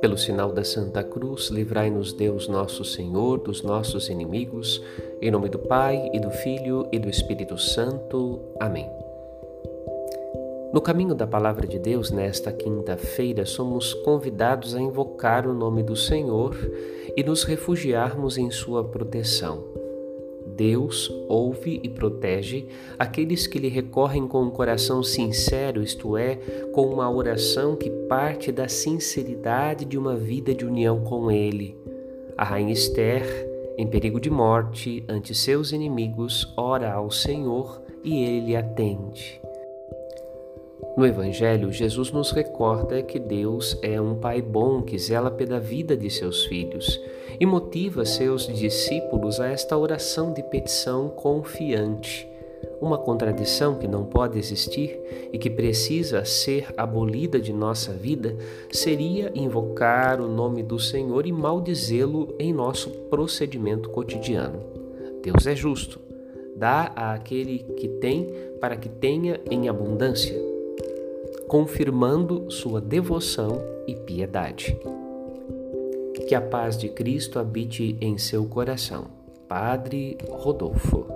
Pelo sinal da Santa Cruz, livrai-nos Deus nosso Senhor dos nossos inimigos, em nome do Pai e do Filho e do Espírito Santo. Amém. No caminho da Palavra de Deus, nesta quinta-feira, somos convidados a invocar o nome do Senhor e nos refugiarmos em Sua proteção. Deus ouve e protege aqueles que lhe recorrem com um coração sincero, isto é, com uma oração que parte da sinceridade de uma vida de união com Ele. A rainha Esther, em perigo de morte ante seus inimigos, ora ao Senhor e ele lhe atende. No Evangelho, Jesus nos recorda que Deus é um Pai bom que zela pela vida de seus filhos e motiva seus discípulos a esta oração de petição confiante. Uma contradição que não pode existir e que precisa ser abolida de nossa vida seria invocar o nome do Senhor e maldizê-lo em nosso procedimento cotidiano. Deus é justo, dá àquele que tem para que tenha em abundância confirmando sua devoção e piedade. Que a paz de Cristo habite em seu coração. Padre Rodolfo.